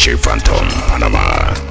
DJ Phantom Panamá.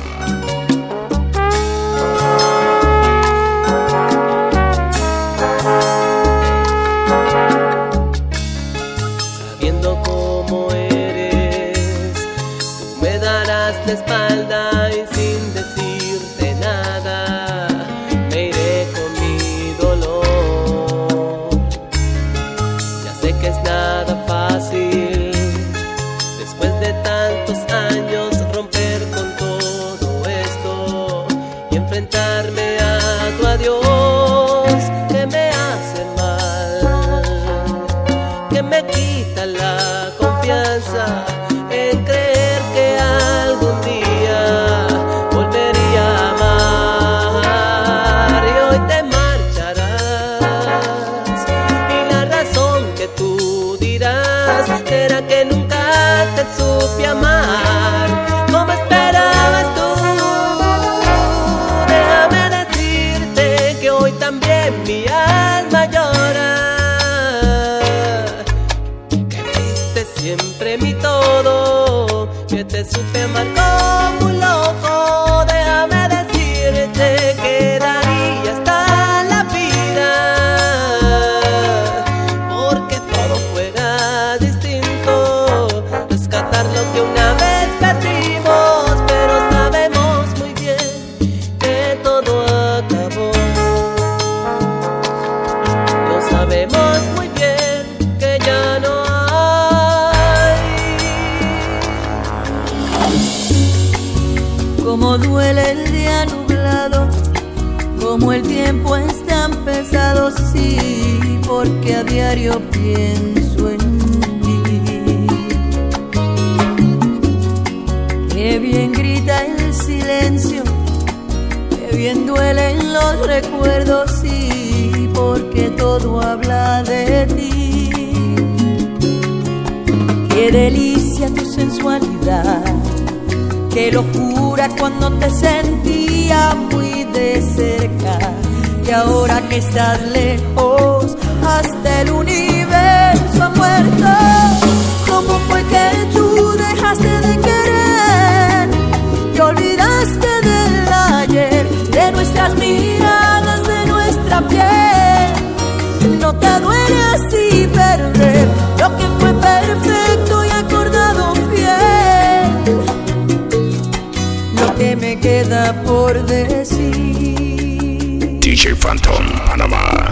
DJ Phantom, Panamá.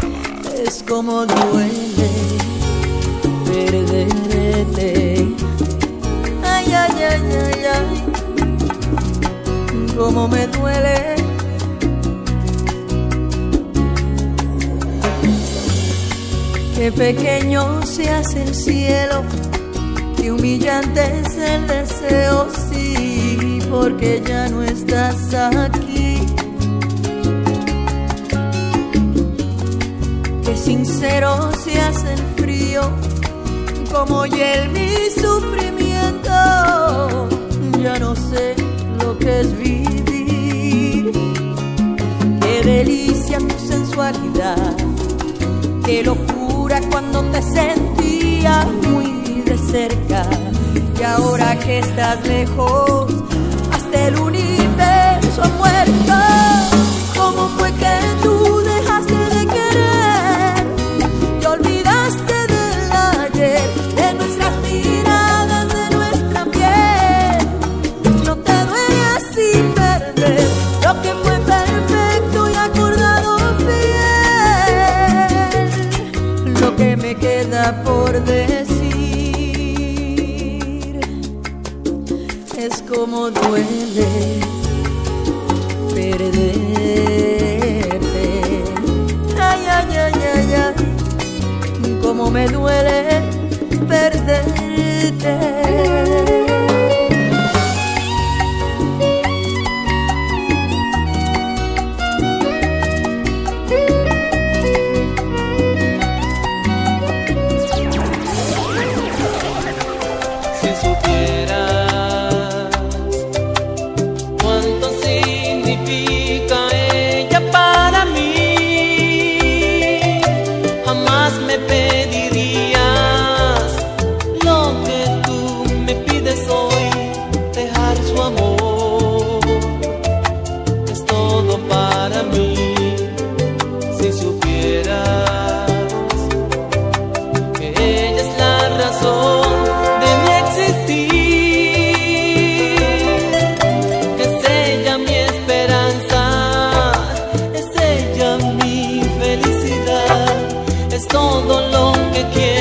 Es como duele perderte. Ay, ay, ay, ay, ay. Como me duele. Qué pequeño se hace el cielo, qué humillante es el deseo, sí, porque ya no estás aquí sincero se hace frío, como hiel mi sufrimiento. Ya no sé lo que es vivir. Qué delicia tu sensualidad, qué locura cuando te sentía muy de cerca. Y ahora que estás lejos, hasta el universo es todo lo que quiero.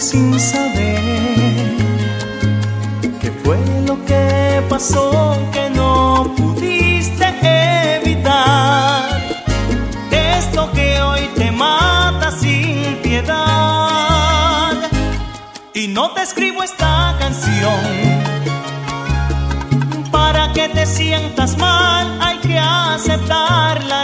sin saber qué fue lo que pasó que no pudiste evitar. Esto que hoy te mata sin piedad. Y no te escribo esta canción para que te sientas mal, hay que aceptarla.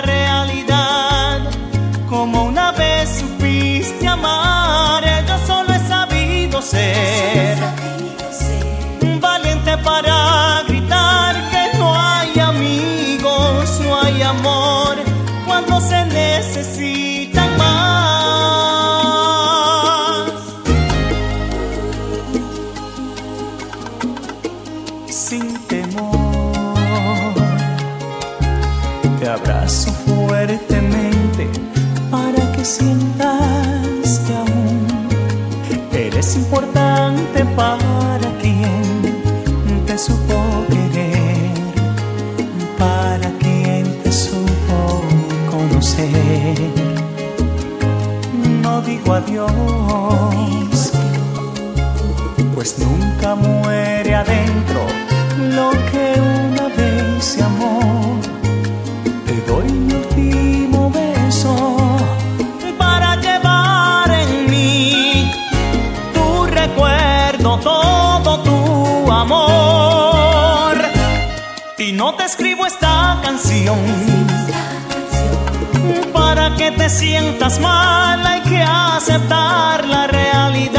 para quien te supo querer, para quien te supo conocer. No digo adiós, pues nunca muere adentro lo que para que te sientas mal hay que aceptar la realidad.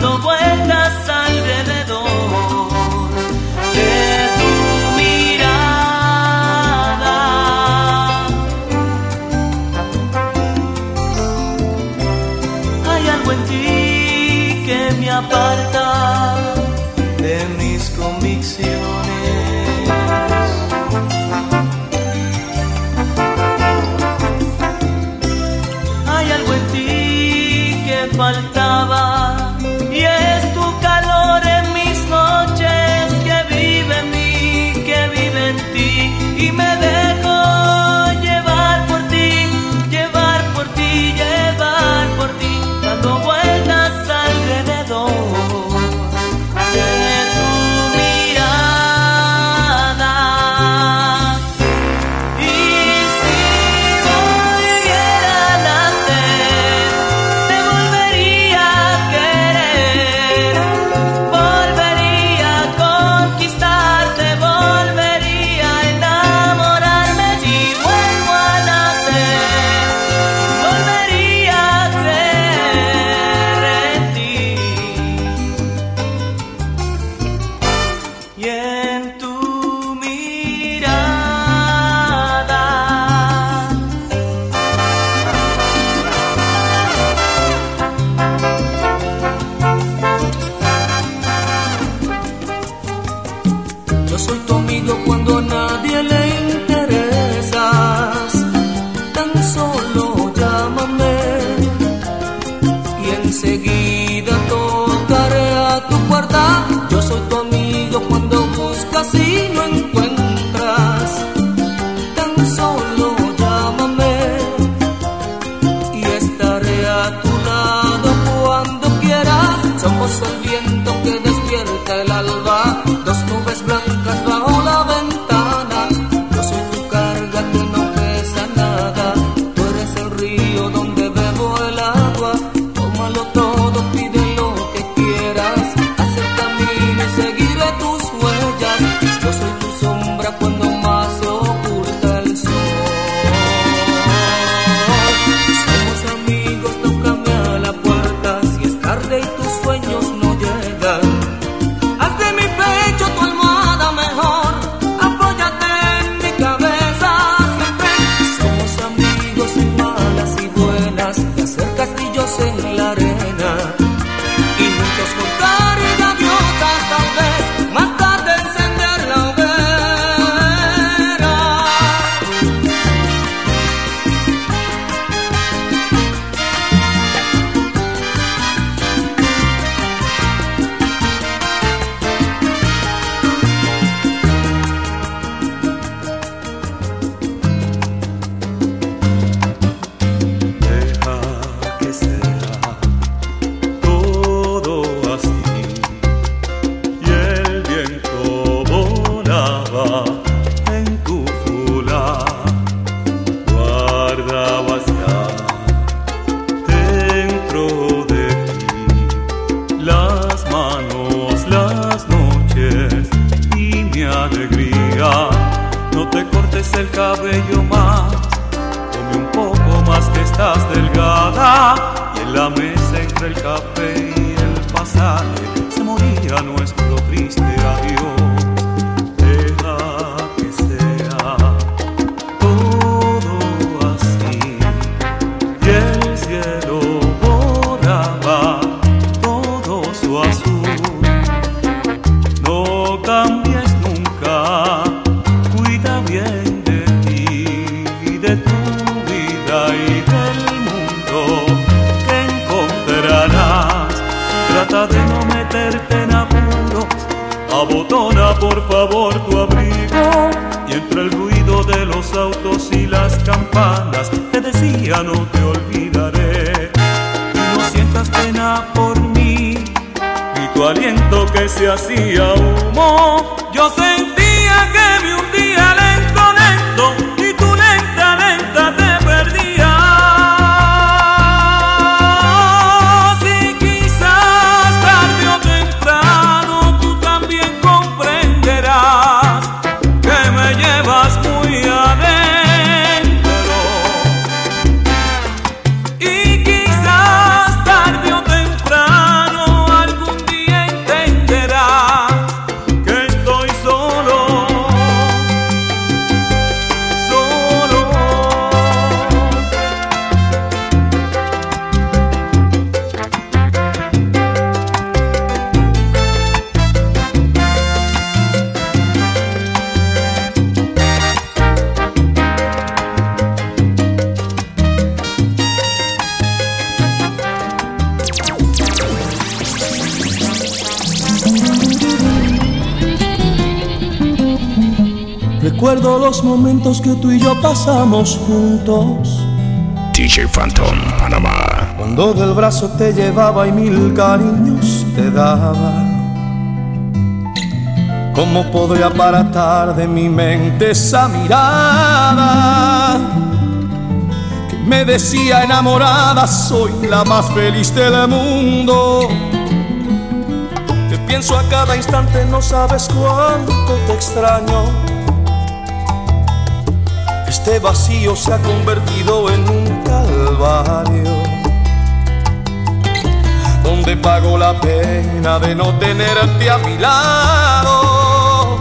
Cuando us los momentos que tú y yo pasamos juntos. DJ Phantom Panamá. Cuando del brazo te llevaba y mil cariños te daba. ¿Cómo podría aparatar de mi mente esa mirada? Que me decía enamorada, soy la más feliz del mundo. Te pienso a cada instante, no sabes cuánto te extraño este vacío se ha convertido en un calvario, donde pago la pena de no tenerte a mi lado.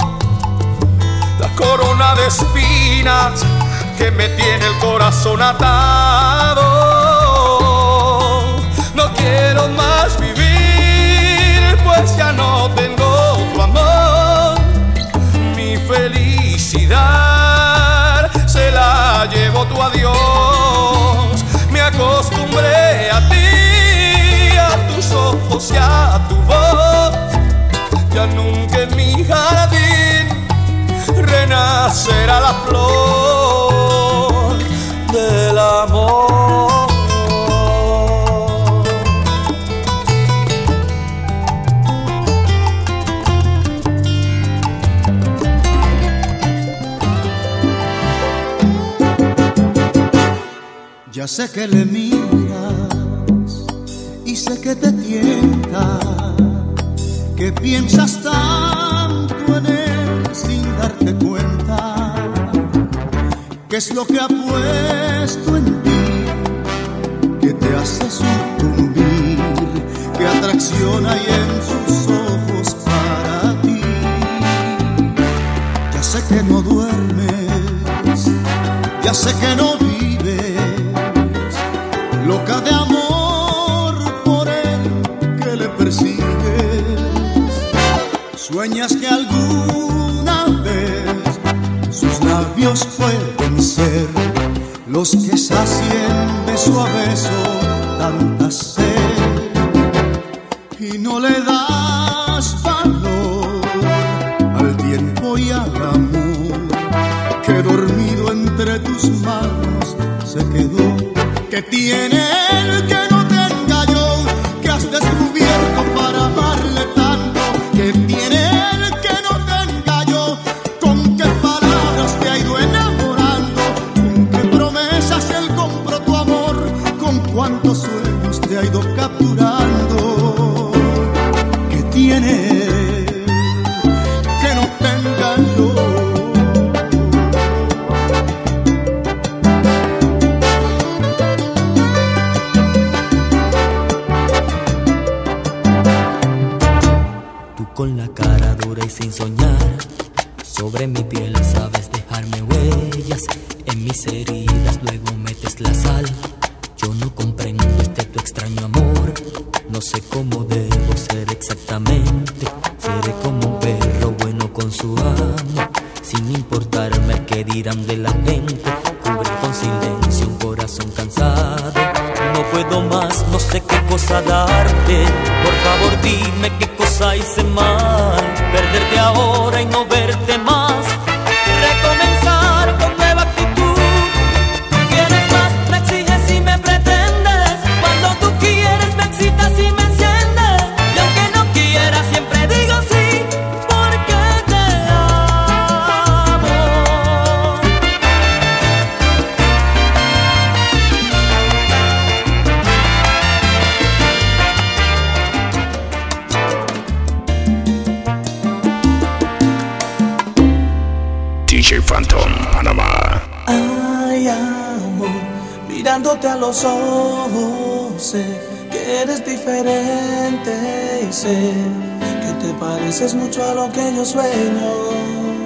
La corona de espinas que me tiene el corazón atado. No quiero más vivir, pues ya no tengo tu amor, mi felicidad llevo tu adiós. Me acostumbré a ti, a tus ojos y a tu voz. Ya nunca en mi jardín renacerá la flor. Sé que le miras y sé que te tienta, que piensas tanto en él sin darte cuenta, que es lo que ha puesto en ti, que te hace sucumbir, que atracción hay en sus ojos para ti. Ya sé que no duermes, ya sé que no vives sabios pueden ser. Los que sacien beso a beso tanta sed. Y no le das valor al tiempo y al amor que dormido entre tus manos se quedó que tiene los ojos, sé que eres diferente y sé que te pareces mucho a lo que yo sueño.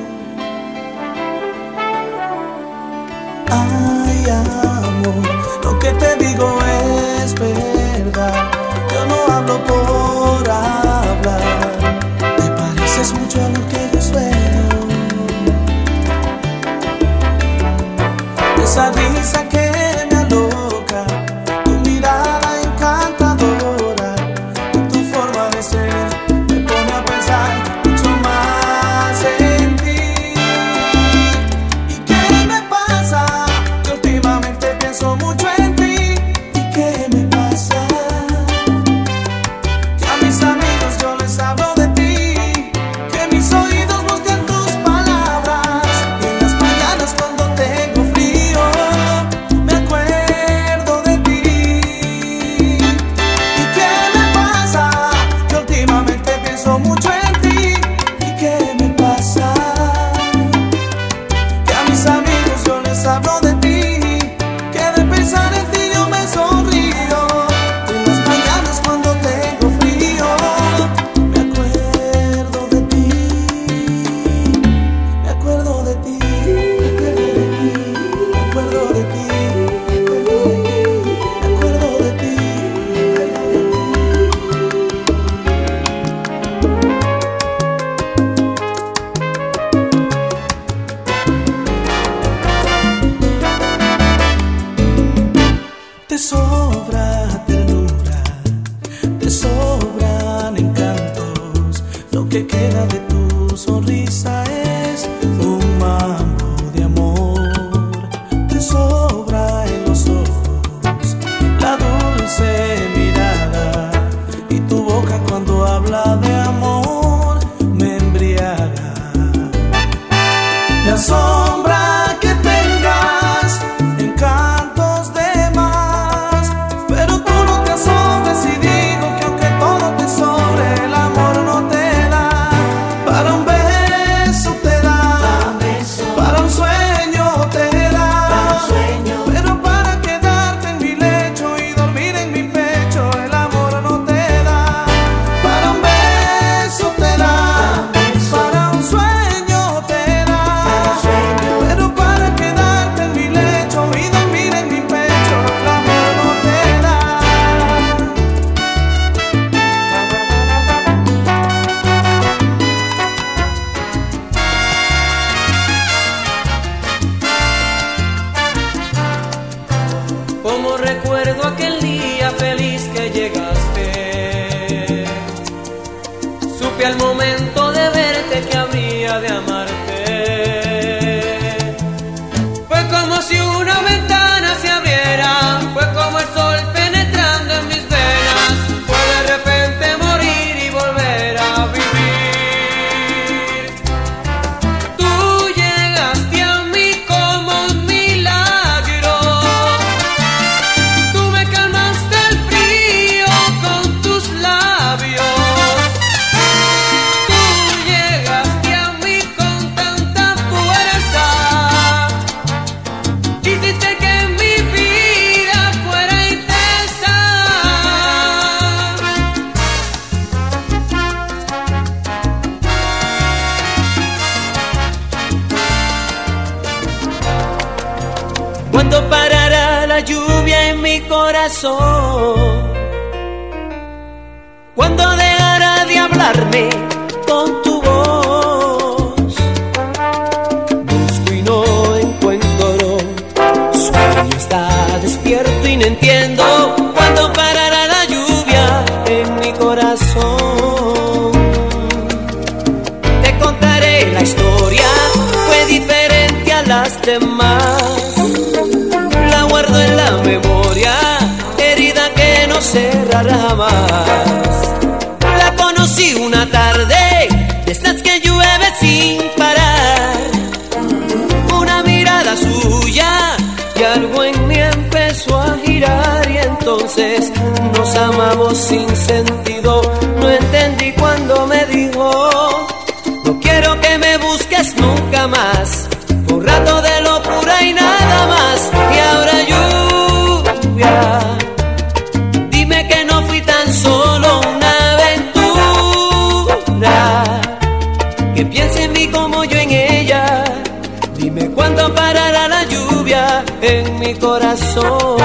corazón.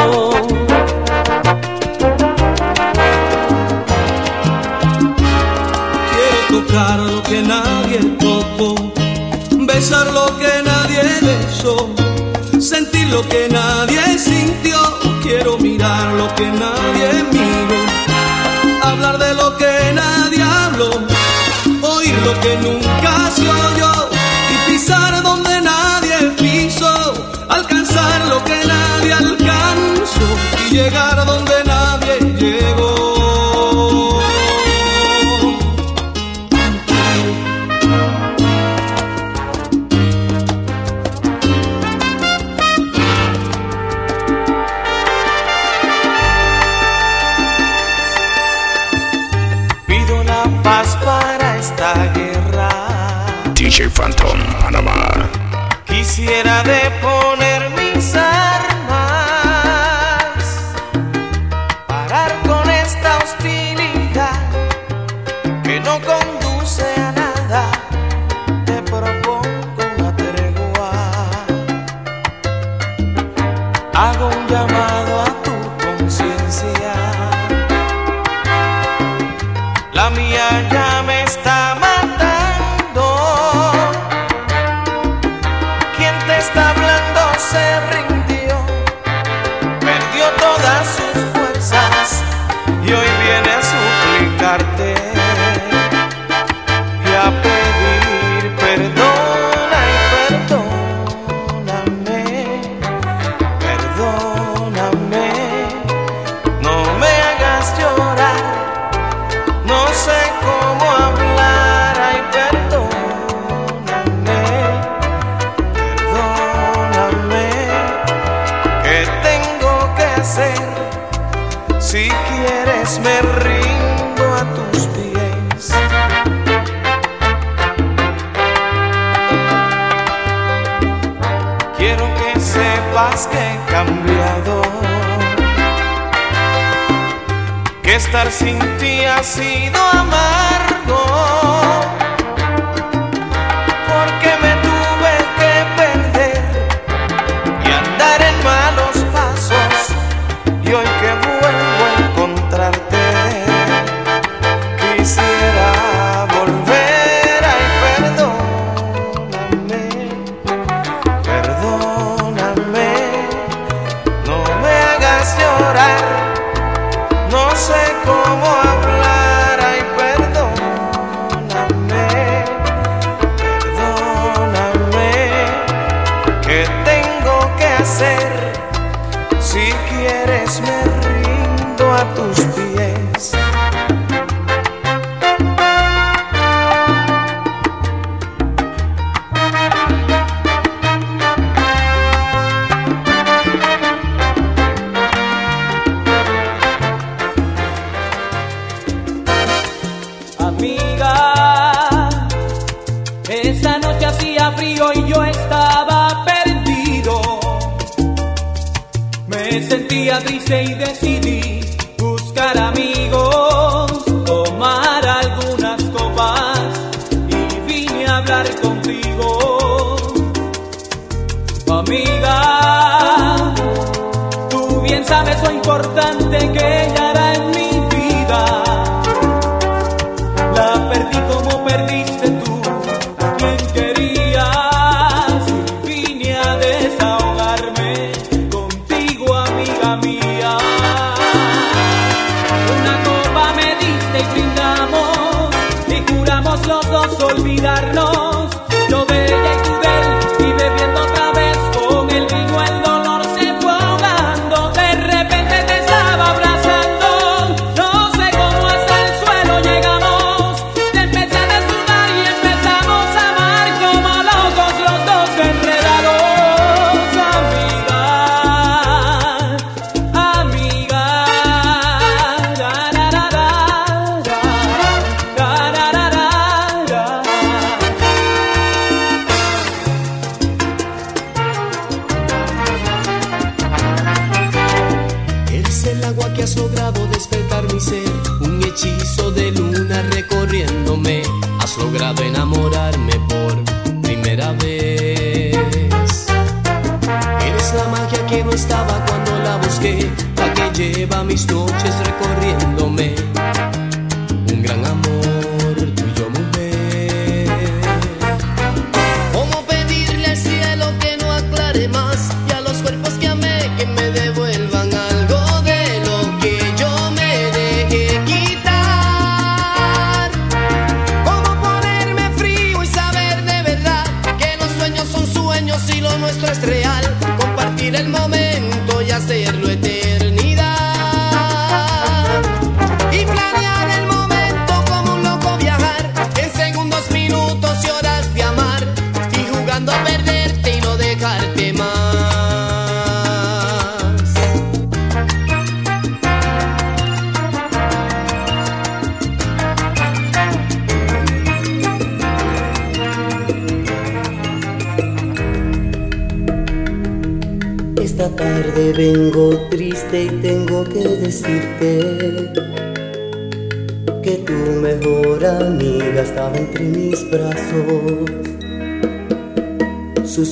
Quiero tocar lo que nadie tocó, besar lo que nadie besó, sentir lo que nadie sintió. Quiero mirar lo que nadie miró, hablar de lo que nadie habló, oír lo que nunca se oyó y pisar llegar a donde nadie llegó. Pido la paz para esta guerra. DJ Phantom Panamá. Quisiera de sea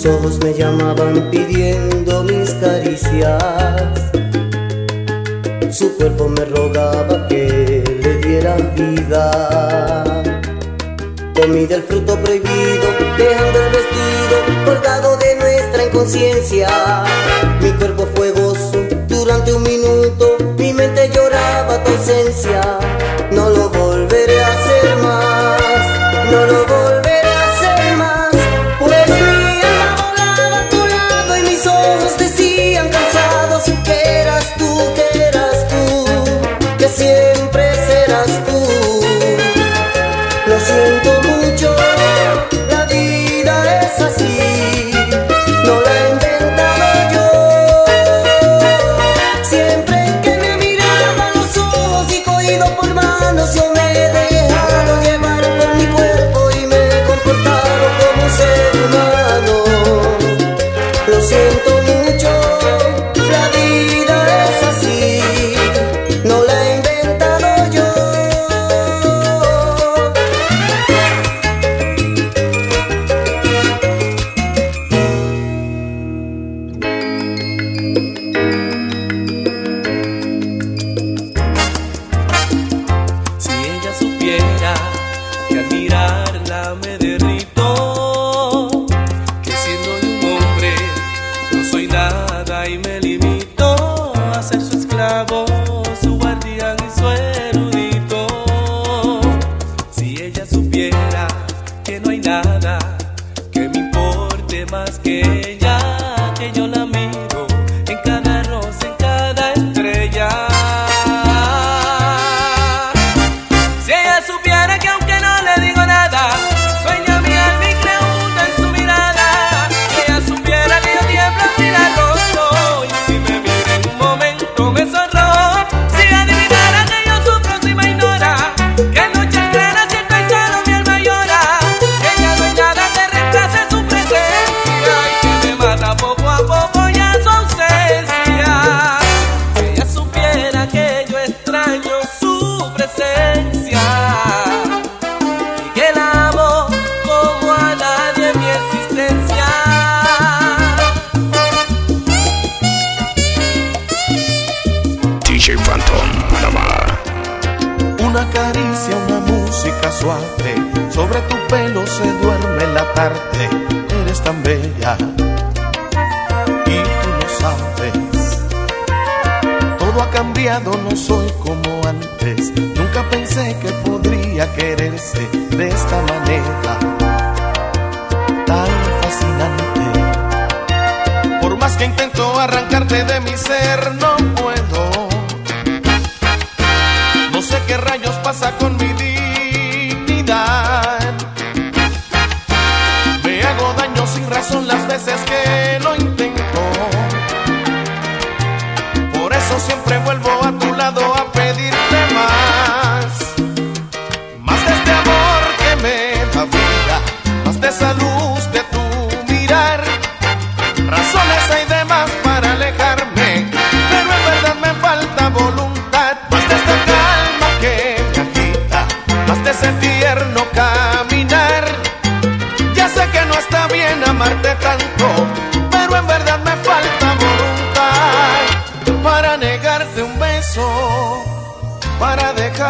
Ojos me llamaban pidiendo mis caricias. Su cuerpo me rogaba que le diera vida. Comí del fruto prohibido, dejando el vestido colgado de nuestra inconsciencia. Mi cuerpo fue ella que yo la miro. Cambiado, no soy como antes. Nunca pensé que podría quererse de esta manera tan fascinante. Por más que intento arrancarte de mi ser, no puedo. No sé qué rayos pasa con mi dignidad. Me hago daño sin razón las veces que vuelvo a tu lado a pedirte más. Más de este amor que me da vida, más de esa luz de tu mirar. Razones hay de más para alejarme, pero en verdad me falta voluntad. Más de esta calma que me agita, más de ese tierno caminar. Ya sé que no está bien amarte tanto,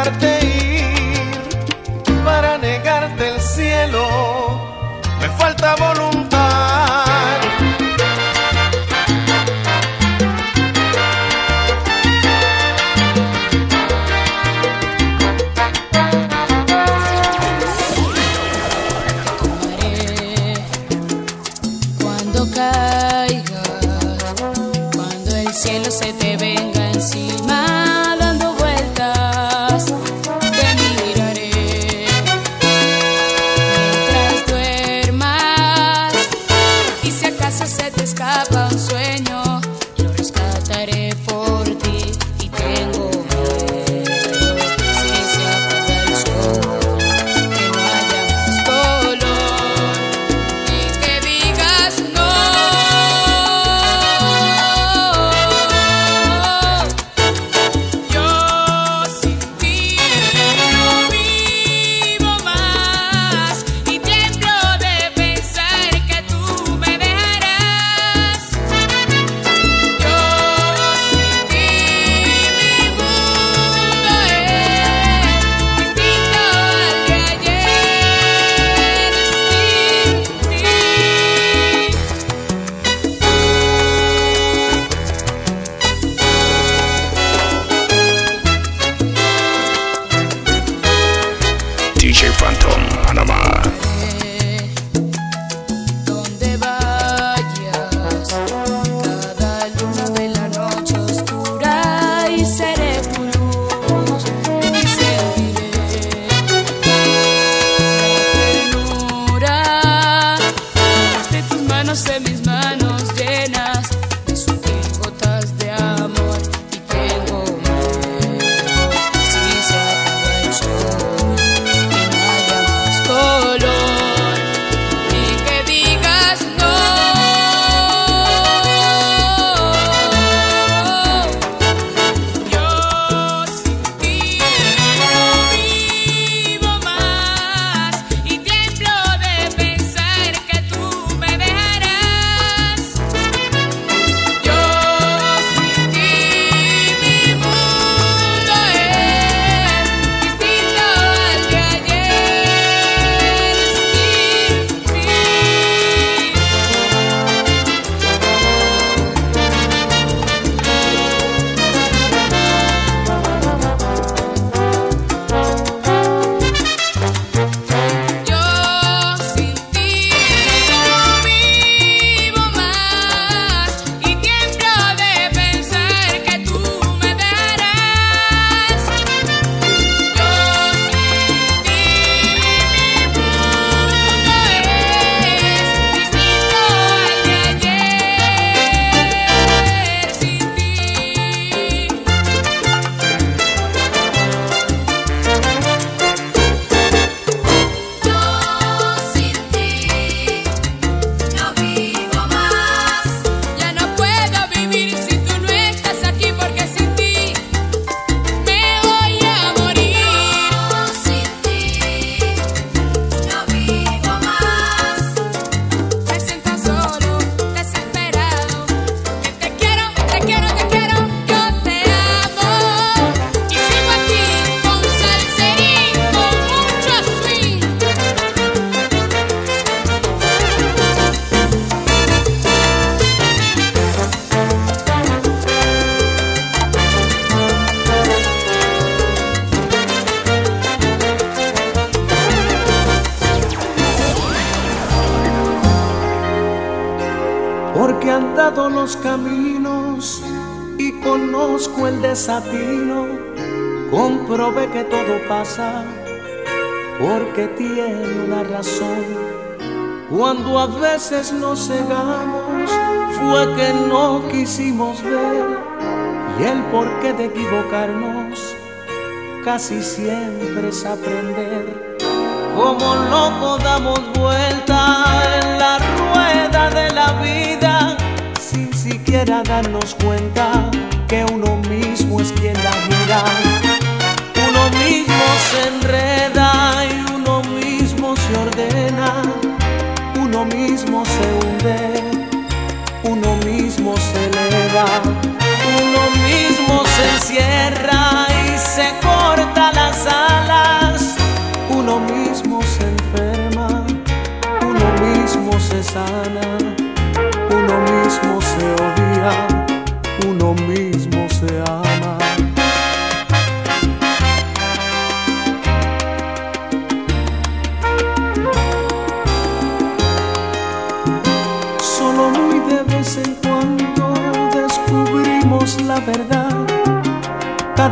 para dejarte tiene una razón. Cuando a veces nos cegamos fue que no quisimos ver y el porqué de equivocarnos casi siempre es aprender. Como loco damos vuelta en la rueda de la vida sin siquiera darnos cuenta que uno mismo es quien la gira.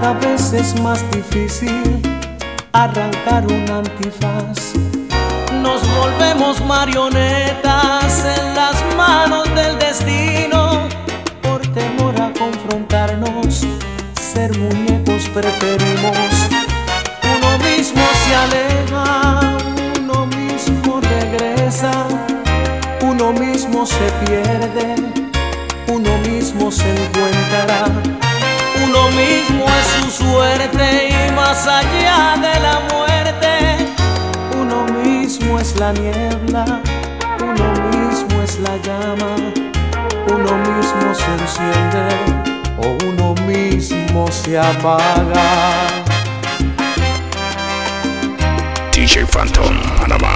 Cada vez es más difícil arrancar un antifaz. Nos volvemos marionetas en las manos del destino. Por temor a confrontarnos, ser muñecos preferimos. Uno mismo se aleja, uno mismo regresa, uno mismo se pierde, uno mismo se encuentra. Uno mismo es su suerte y más allá de la muerte, uno mismo es la niebla, uno mismo es la llama, uno mismo se enciende o uno mismo se apaga. DJ Phantom Panamá.